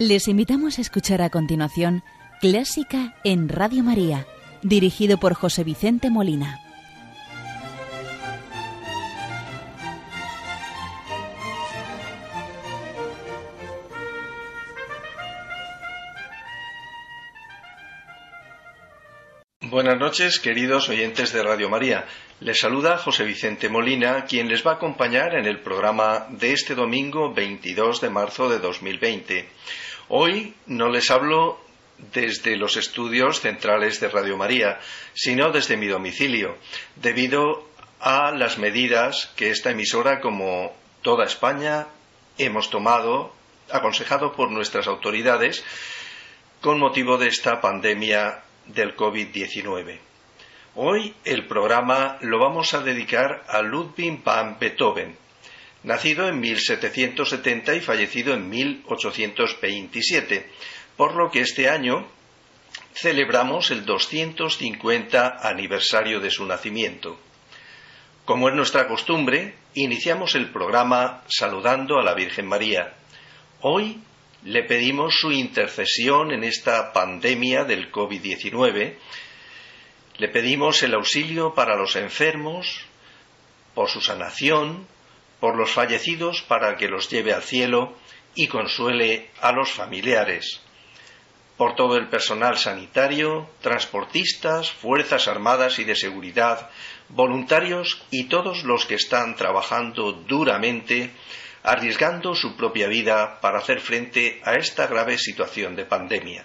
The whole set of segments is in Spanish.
Les invitamos a escuchar a continuación Clásica en Radio María, dirigido por José Vicente Molina. Buenas noches, queridos oyentes de Radio María. Les saluda José Vicente Molina, quien les va a acompañar en el programa de este domingo 22 de marzo de 2020. Hoy no les hablo desde los estudios centrales de Radio María, sino desde mi domicilio, debido a las medidas que esta emisora, como toda España, hemos tomado, aconsejado por nuestras autoridades, con motivo de esta pandemia del COVID-19. Hoy el programa lo vamos a dedicar a Ludwig van Beethoven, nacido en 1770 y fallecido en 1827, por lo que este año celebramos el 250 aniversario de su nacimiento. Como es nuestra costumbre, iniciamos el programa saludando a la Virgen María. Hoy le pedimos su intercesión en esta pandemia del COVID-19. Le pedimos el auxilio para los enfermos, por su sanación, por los fallecidos para que los lleve al cielo y consuele a los familiares, por todo el personal sanitario, transportistas, fuerzas armadas y de seguridad, voluntarios y todos los que están trabajando duramente, arriesgando su propia vida para hacer frente a esta grave situación de pandemia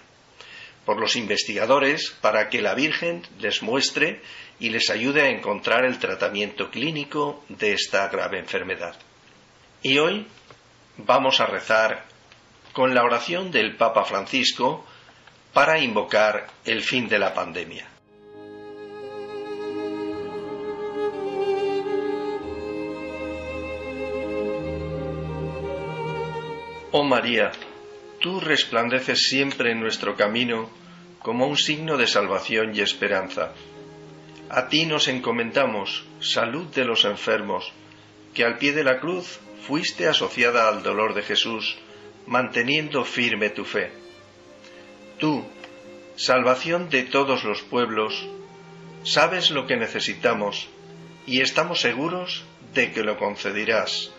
por los investigadores para que la Virgen les muestre y les ayude a encontrar el tratamiento clínico de esta grave enfermedad. Y hoy vamos a rezar con la oración del Papa Francisco para invocar el fin de la pandemia. Oh María, tú resplandeces siempre en nuestro camino como un signo de salvación y esperanza. A ti nos encomendamos, salud de los enfermos, que al pie de la cruz fuiste asociada al dolor de Jesús, manteniendo firme tu fe. Tú, salvación de todos los pueblos, sabes lo que necesitamos y estamos seguros de que lo concederás,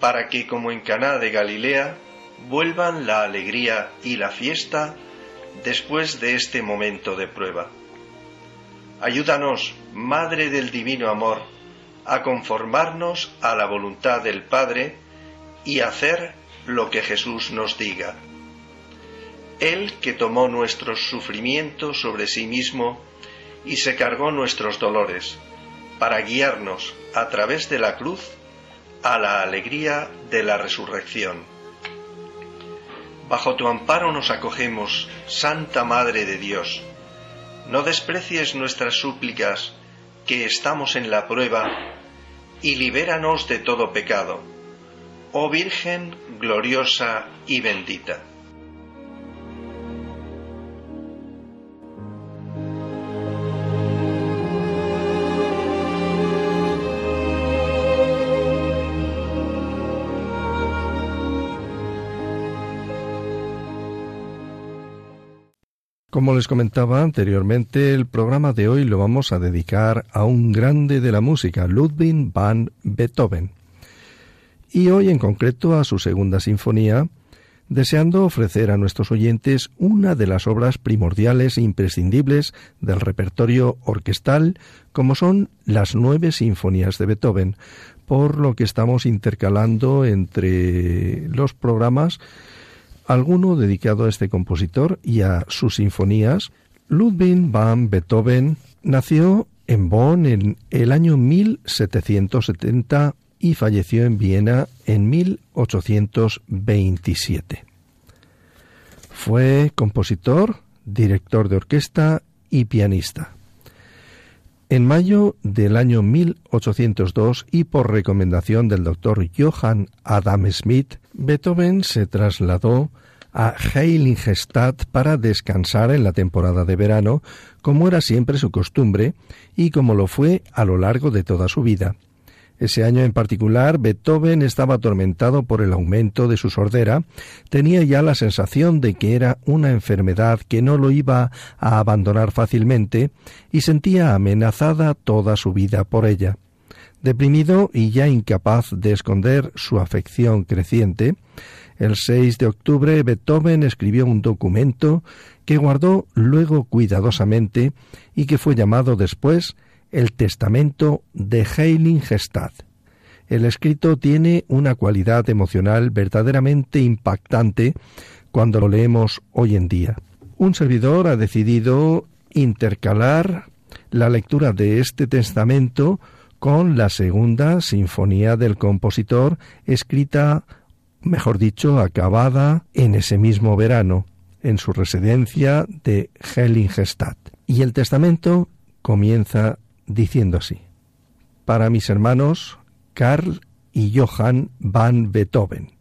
para que como en Caná de Galilea vuelvan la alegría y la fiesta después de este momento de prueba. Ayúdanos, Madre del Divino Amor, a conformarnos a la voluntad del Padre y hacer lo que Jesús nos diga. Él que tomó nuestros sufrimientos sobre sí mismo y se cargó nuestros dolores, para guiarnos a través de la cruz a la alegría de la resurrección. Bajo tu amparo nos acogemos, Santa Madre de Dios. No desprecies nuestras súplicas, que estamos en la prueba, y libéranos de todo pecado. Oh Virgen gloriosa y bendita. Como les comentaba anteriormente, el programa de hoy lo vamos a dedicar a un grande de la música, Ludwig van Beethoven. Y hoy en concreto a su segunda sinfonía, deseando ofrecer a nuestros oyentes una de las obras primordiales e imprescindibles del repertorio orquestal, como son las nueve sinfonías de Beethoven, por lo que estamos intercalando entre los programas alguno dedicado a este compositor y a sus sinfonías. Ludwig van Beethoven nació en Bonn en el año 1770 y falleció en Viena en 1827. Fue compositor, director de orquesta y pianista. En mayo del año 1802 y por recomendación del doctor Johann Adam Smith, Beethoven se trasladó a Heiligenstadt para descansar en la temporada de verano, como era siempre su costumbre y como lo fue a lo largo de toda su vida. Ese año en particular, Beethoven estaba atormentado por el aumento de su sordera, tenía ya la sensación de que era una enfermedad que no lo iba a abandonar fácilmente y sentía amenazada toda su vida por ella. Deprimido y ya incapaz de esconder su afección creciente, el 6 de octubre Beethoven escribió un documento que guardó luego cuidadosamente y que fue llamado después el Testamento de Heiligenstadt. El escrito tiene una cualidad emocional verdaderamente impactante cuando lo leemos hoy en día. Un servidor ha decidido intercalar la lectura de este testamento con la segunda sinfonía del compositor, escrita, mejor dicho, acabada en ese mismo verano, en su residencia de Heiligenstadt. Y el testamento comienza diciendo así. Para mis hermanos Karl y Johann van Beethoven.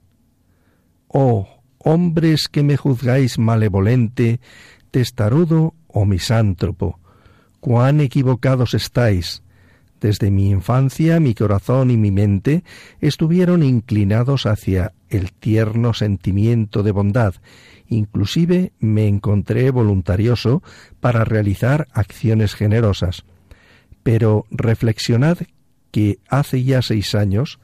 Oh, hombres que me juzgáis malevolente, testarudo o misántropo, cuán equivocados estáis. Desde mi infancia mi corazón y mi mente estuvieron inclinados hacia el tierno sentimiento de bondad, inclusive me encontré voluntarioso para realizar acciones generosas pero reflexionad que hace ya seis años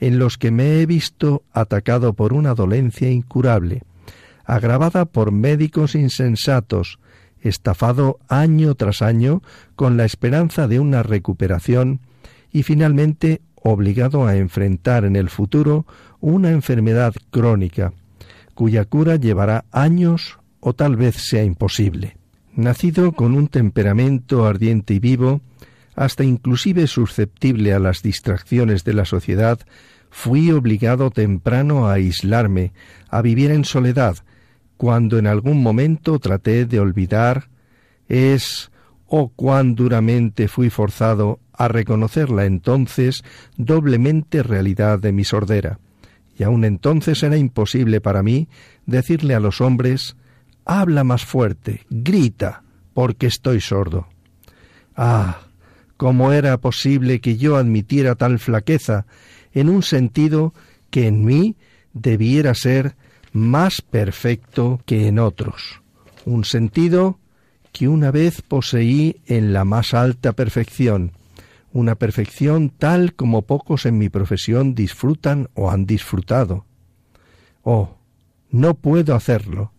en los que me he visto atacado por una dolencia incurable, agravada por médicos insensatos, estafado año tras año con la esperanza de una recuperación y finalmente obligado a enfrentar en el futuro una enfermedad crónica, cuya cura llevará años o tal vez sea imposible. Nacido con un temperamento ardiente y vivo, hasta inclusive susceptible a las distracciones de la sociedad, fui obligado temprano a aislarme, a vivir en soledad, cuando en algún momento traté de olvidar, es, oh cuán duramente fui forzado a reconocer la entonces doblemente realidad de mi sordera. Y aun entonces era imposible para mí decirle a los hombres Habla más fuerte, grita, porque estoy sordo. Ah, ¿Cómo era posible que yo admitiera tal flaqueza en un sentido que en mí debiera ser más perfecto que en otros? Un sentido que una vez poseí en la más alta perfección, una perfección tal como pocos en mi profesión disfrutan o han disfrutado. Oh, no puedo hacerlo.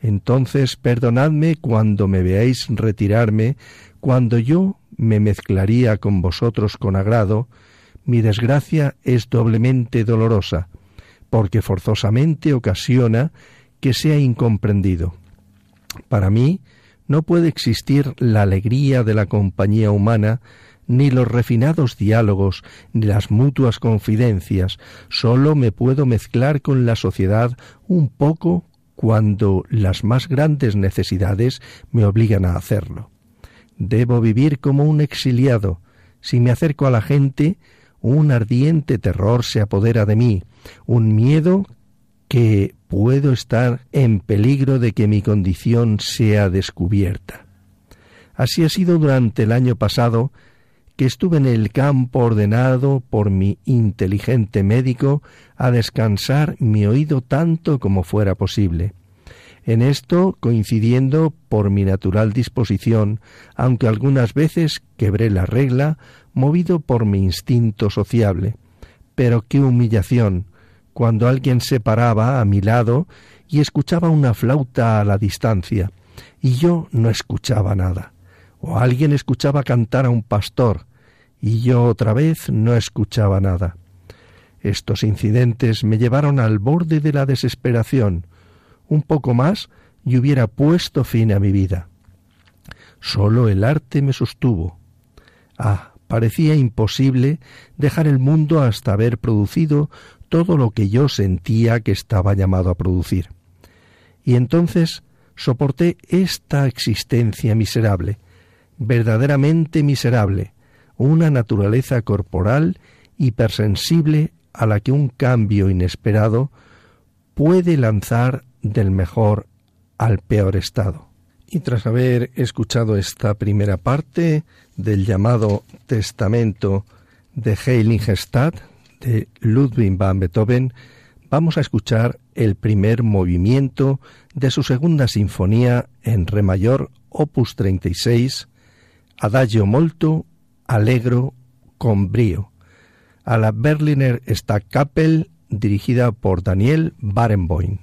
Entonces perdonadme cuando me veáis retirarme, cuando yo me mezclaría con vosotros con agrado, mi desgracia es doblemente dolorosa, porque forzosamente ocasiona que sea incomprendido. Para mí no puede existir la alegría de la compañía humana, ni los refinados diálogos, ni las mutuas confidencias, sólo me puedo mezclar con la sociedad un poco cuando las más grandes necesidades me obligan a hacerlo. Debo vivir como un exiliado. Si me acerco a la gente, un ardiente terror se apodera de mí, un miedo que puedo estar en peligro de que mi condición sea descubierta. Así ha sido durante el año pasado que estuve en el campo ordenado por mi inteligente médico a descansar mi oído tanto como fuera posible en esto coincidiendo por mi natural disposición, aunque algunas veces quebré la regla, movido por mi instinto sociable. Pero qué humillación cuando alguien se paraba a mi lado y escuchaba una flauta a la distancia, y yo no escuchaba nada. O alguien escuchaba cantar a un pastor, y yo otra vez no escuchaba nada. Estos incidentes me llevaron al borde de la desesperación, un poco más y hubiera puesto fin a mi vida. Solo el arte me sostuvo. Ah, parecía imposible dejar el mundo hasta haber producido todo lo que yo sentía que estaba llamado a producir. Y entonces soporté esta existencia miserable, verdaderamente miserable, una naturaleza corporal hipersensible a la que un cambio inesperado puede lanzar del mejor al peor estado. Y tras haber escuchado esta primera parte del llamado Testamento de Heiligenstadt de Ludwig van Beethoven, vamos a escuchar el primer movimiento de su segunda sinfonía en re mayor, opus 36, Adagio molto allegro con brío, a la Berliner Stadtkapelle dirigida por Daniel Barenboim.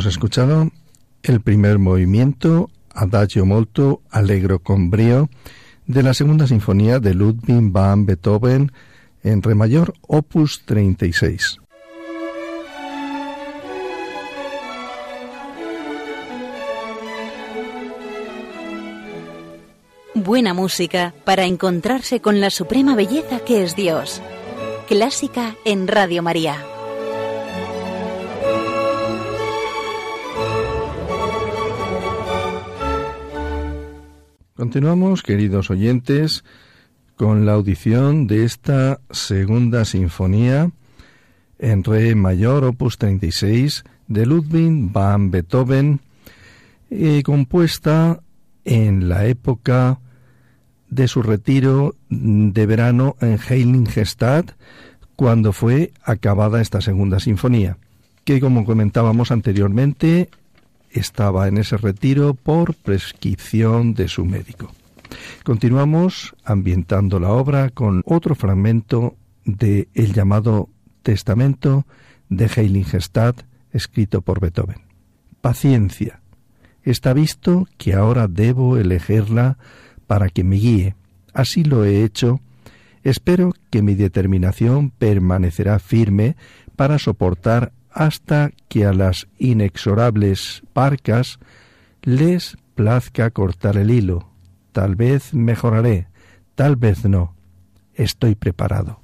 Hemos escuchado el primer movimiento, Adagio molto allegro con brio, de la segunda sinfonía de Ludwig van Beethoven en re mayor, opus 36. Buena música para encontrarse con la suprema belleza que es Dios. Clásica en Radio María. Continuamos, queridos oyentes, con la audición de esta segunda sinfonía en re mayor opus 36 de Ludwig van Beethoven, eh, compuesta en la época de su retiro de verano en Heiligenstadt, cuando fue acabada esta segunda sinfonía, que como comentábamos anteriormente estaba en ese retiro por prescripción de su médico. Continuamos ambientando la obra con otro fragmento de el llamado Testamento de Heiligenstadt, escrito por Beethoven. Paciencia. Está visto que ahora debo elegirla para que me guíe. Así lo he hecho. Espero que mi determinación permanecerá firme para soportar hasta que a las inexorables parcas les plazca cortar el hilo. Tal vez mejoraré, tal vez no. Estoy preparado.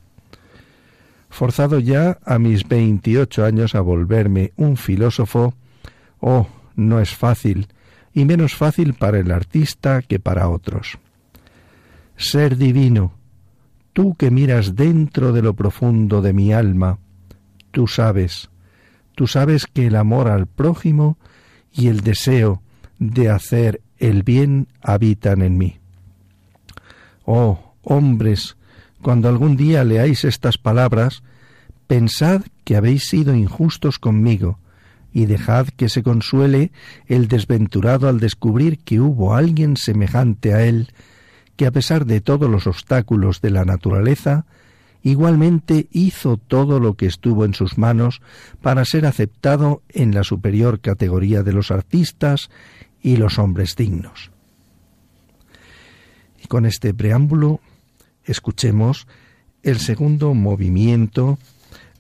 Forzado ya a mis veintiocho años a volverme un filósofo, oh, no es fácil, y menos fácil para el artista que para otros. Ser divino, tú que miras dentro de lo profundo de mi alma, tú sabes, Tú sabes que el amor al prójimo y el deseo de hacer el bien habitan en mí. Oh, hombres, cuando algún día leáis estas palabras, pensad que habéis sido injustos conmigo, y dejad que se consuele el desventurado al descubrir que hubo alguien semejante a él, que a pesar de todos los obstáculos de la naturaleza, igualmente hizo todo lo que estuvo en sus manos para ser aceptado en la superior categoría de los artistas y los hombres dignos. Y con este preámbulo escuchemos el segundo movimiento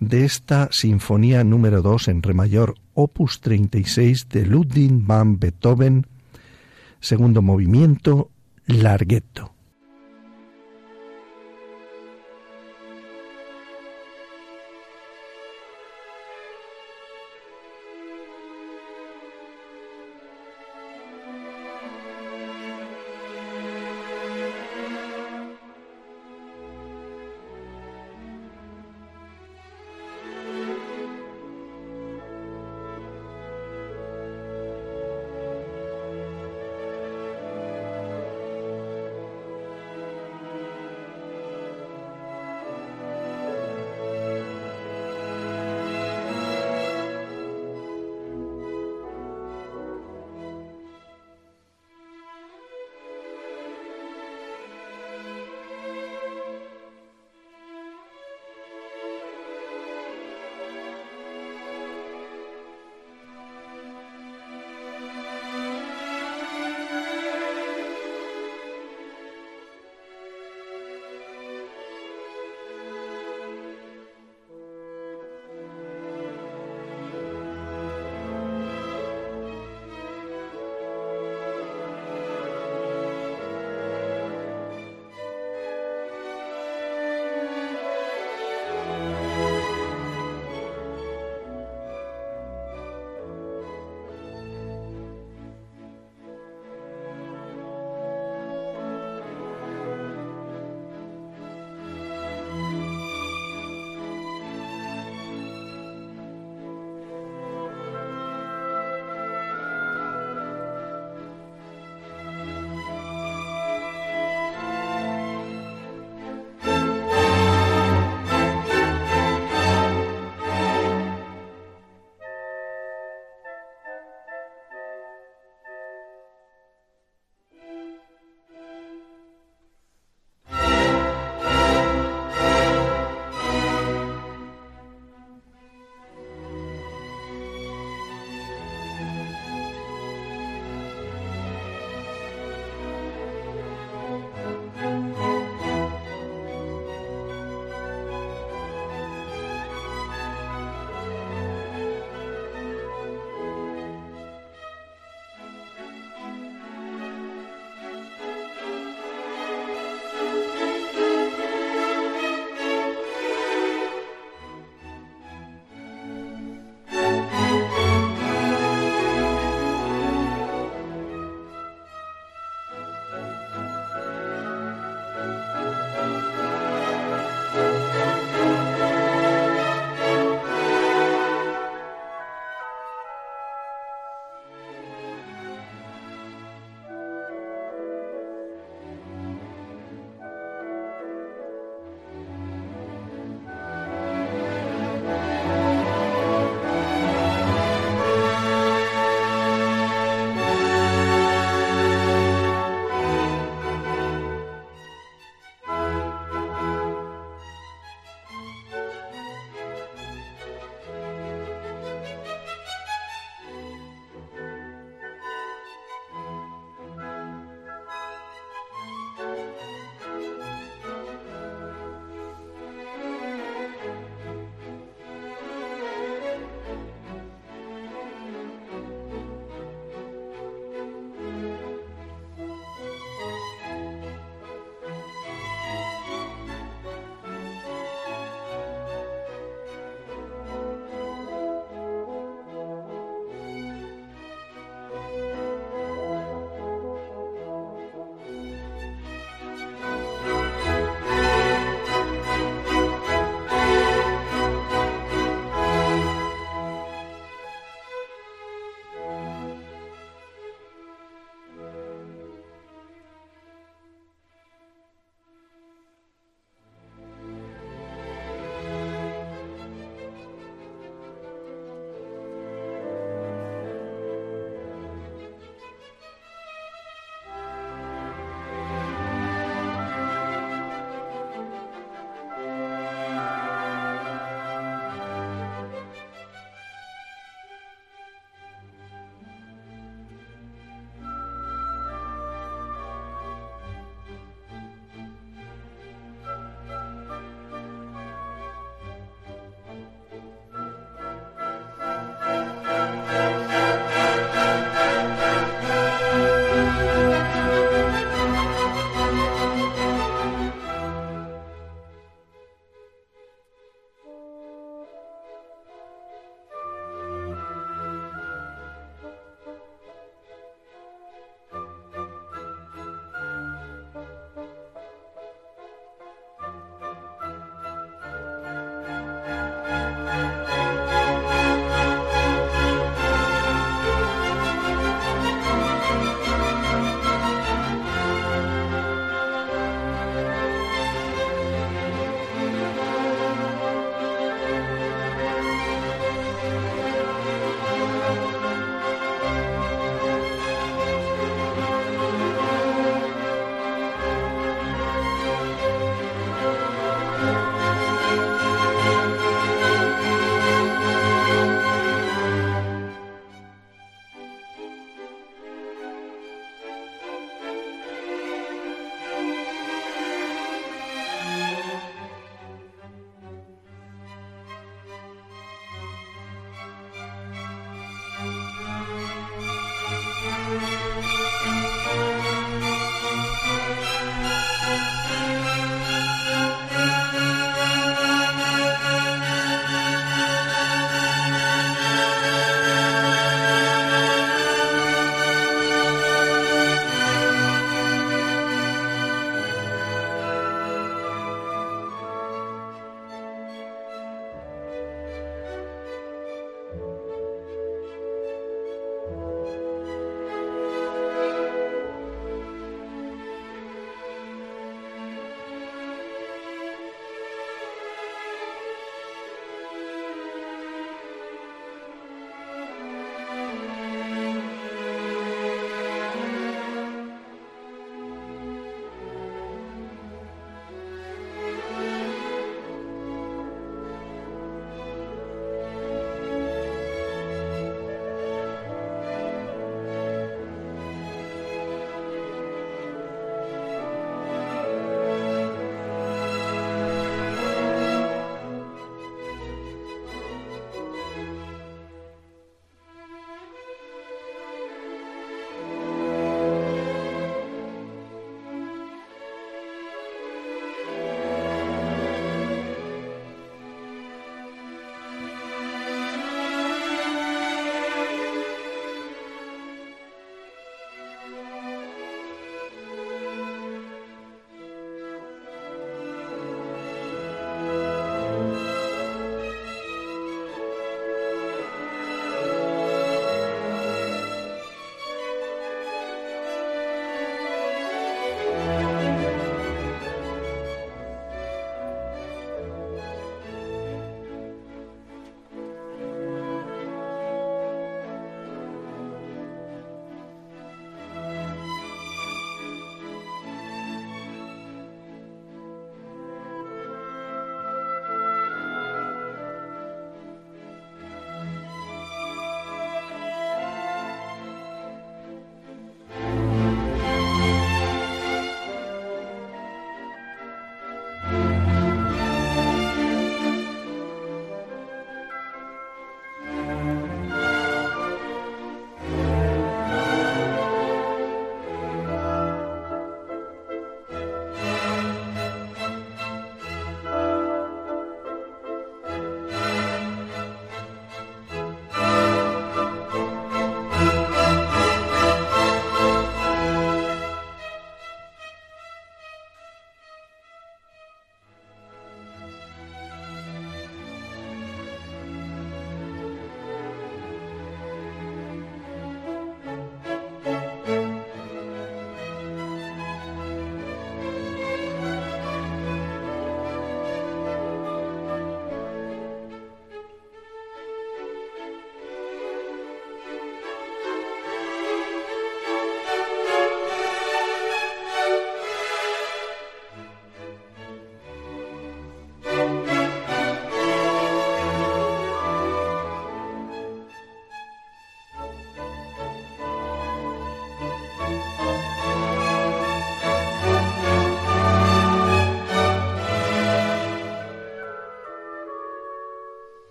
de esta Sinfonía número 2 en re mayor, opus 36 de Ludwig van Beethoven, segundo movimiento, Larghetto.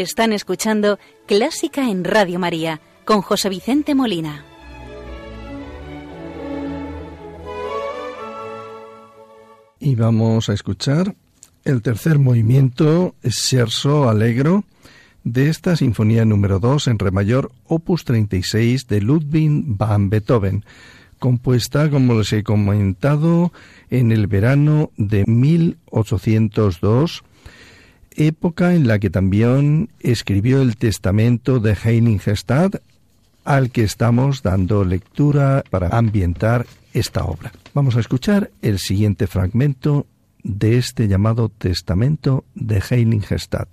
Están escuchando Clásica en Radio María con José Vicente Molina. Y vamos a escuchar el tercer movimiento, Scherzo Allegro, de esta Sinfonía número 2 en Re mayor, opus 36 de Ludwig van Beethoven, compuesta, como les he comentado, en el verano de 1802, época en la que también escribió el testamento de Heiligestad, al que estamos dando lectura para ambientar esta obra. Vamos a escuchar el siguiente fragmento de este llamado Testamento de Heiligestad.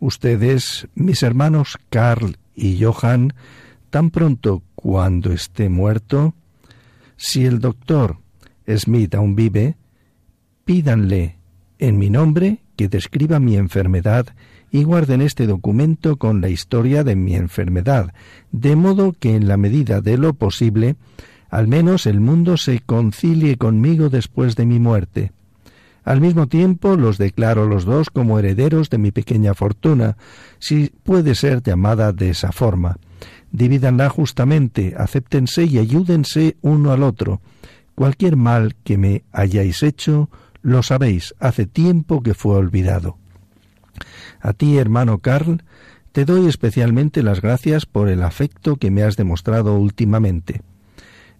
Ustedes, mis hermanos Karl y Johann, tan pronto cuando esté muerto, si el doctor Smith aún vive, pídanle en mi nombre que describa mi enfermedad y guarden este documento con la historia de mi enfermedad, de modo que en la medida de lo posible, al menos el mundo se concilie conmigo después de mi muerte. Al mismo tiempo los declaro los dos como herederos de mi pequeña fortuna, si puede ser llamada de esa forma. Divídanla justamente, acéptense y ayúdense uno al otro. Cualquier mal que me hayáis hecho, lo sabéis, hace tiempo que fue olvidado. A ti, hermano Carl, te doy especialmente las gracias por el afecto que me has demostrado últimamente.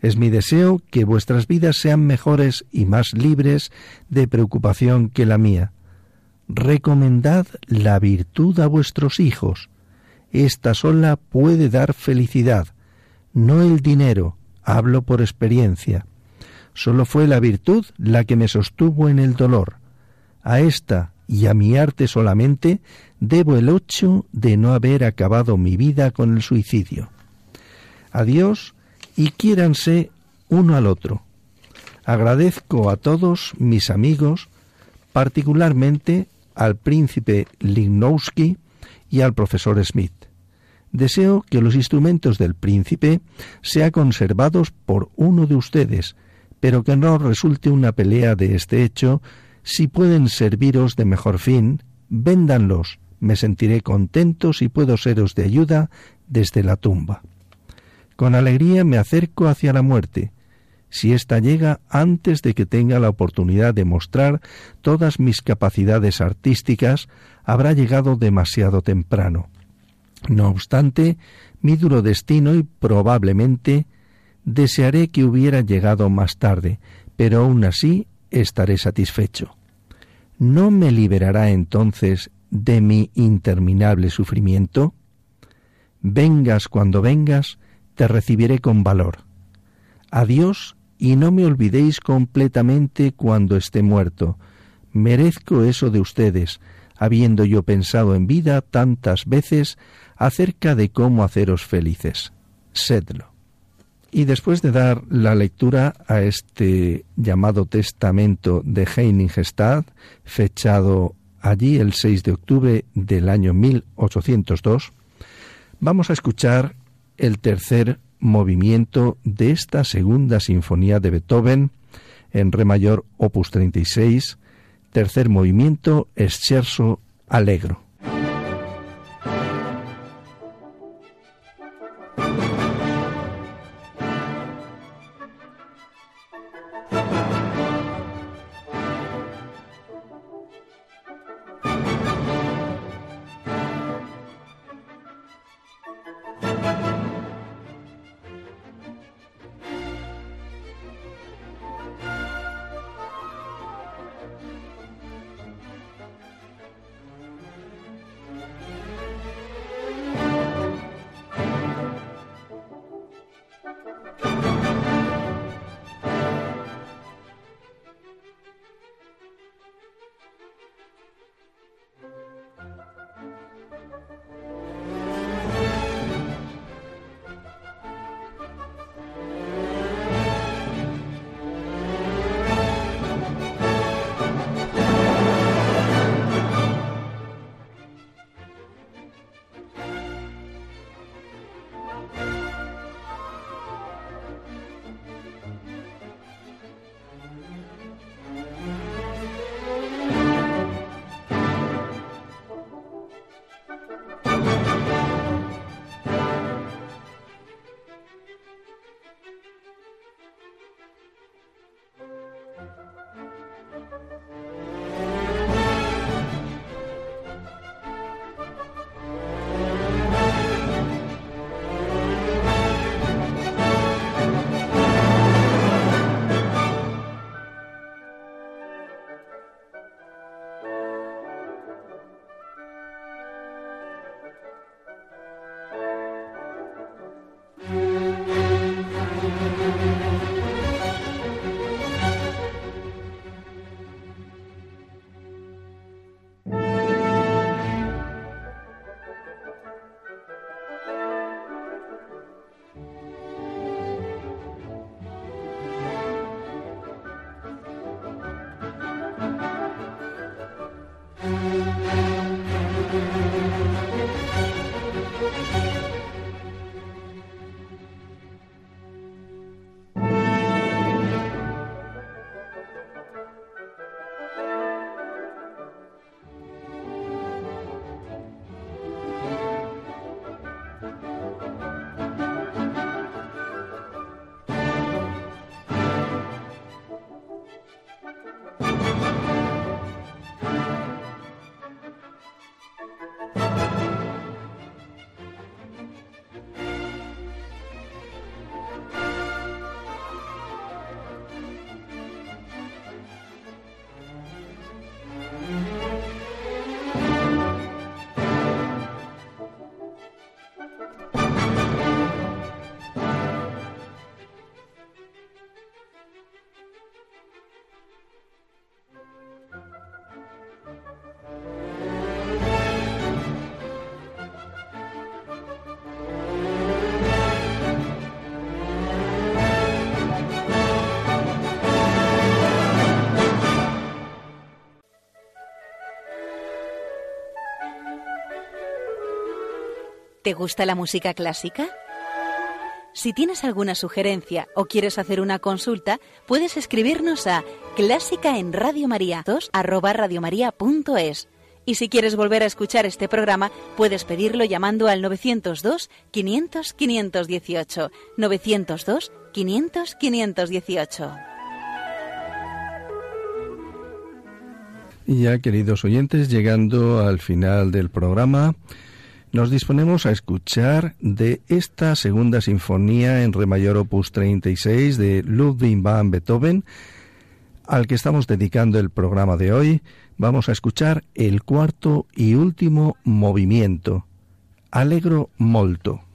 Es mi deseo que vuestras vidas sean mejores y más libres de preocupación que la mía. Recomendad la virtud a vuestros hijos. Esta sola puede dar felicidad, no el dinero, hablo por experiencia. Solo fue la virtud la que me sostuvo en el dolor. A esta y a mi arte solamente debo el hecho de no haber acabado mi vida con el suicidio. Adiós y quiéranse uno al otro. Agradezco a todos mis amigos, particularmente al príncipe Lignowski y al profesor Smith. Deseo que los instrumentos del príncipe sean conservados por uno de ustedes, pero que no resulte una pelea de este hecho. Si pueden serviros de mejor fin, véndanlos. Me sentiré contento si puedo seros de ayuda desde la tumba. Con alegría me acerco hacia la muerte, si ésta llega antes de que tenga la oportunidad de mostrar todas mis capacidades artísticas, habrá llegado demasiado temprano. No obstante, mi duro destino y probablemente desearé que hubiera llegado más tarde, pero aún así estaré satisfecho. ¿No me liberará entonces de mi interminable sufrimiento? Vengas cuando vengas, te recibiré con valor. Adiós y no me olvidéis completamente cuando esté muerto. Merezco eso de ustedes, habiendo yo pensado en vida tantas veces acerca de cómo haceros felices. Sedlo. Y después de dar la lectura a este llamado testamento de Heiligestad, fechado allí el 6 de octubre del año 1802, vamos a escuchar el tercer movimiento de esta segunda sinfonía de Beethoven en re mayor opus 36, tercer movimiento Scherzo Allegro. ¿Te gusta la música clásica? Si tienes alguna sugerencia o quieres hacer una consulta, puedes escribirnos a clásica en Radio María 2 Y si quieres volver a escuchar este programa, puedes pedirlo llamando al 902 500 518 902 500 518. Y ya, queridos oyentes, llegando al final del programa, nos disponemos a escuchar de esta segunda sinfonía en re mayor opus 36 de Ludwig van Beethoven, al que estamos dedicando el programa de hoy, vamos a escuchar el cuarto y último movimiento, Allegro molto.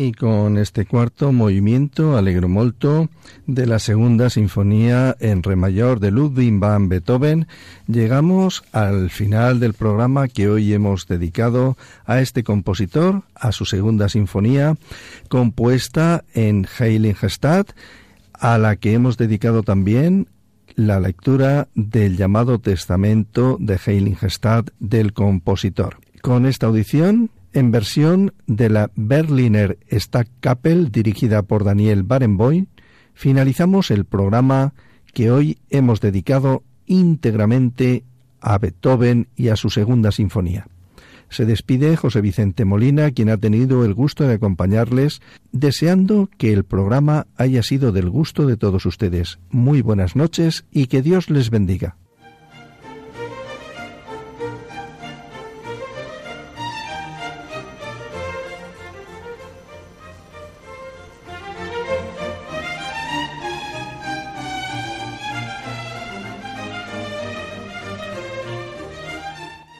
Y con este cuarto movimiento alegro molto de la segunda sinfonía en re mayor de Ludwig van Beethoven, llegamos al final del programa que hoy hemos dedicado a este compositor, a su segunda sinfonía, compuesta en Heiligenstadt, a la que hemos dedicado también la lectura del llamado Testamento de Heiligenstadt del compositor. Con esta audición en versión de la Berliner Stadtkapelle dirigida por Daniel Barenboim, finalizamos el programa que hoy hemos dedicado íntegramente a Beethoven y a su segunda sinfonía. Se despide José Vicente Molina, quien ha tenido el gusto de acompañarles, deseando que el programa haya sido del gusto de todos ustedes. Muy buenas noches y que Dios les bendiga.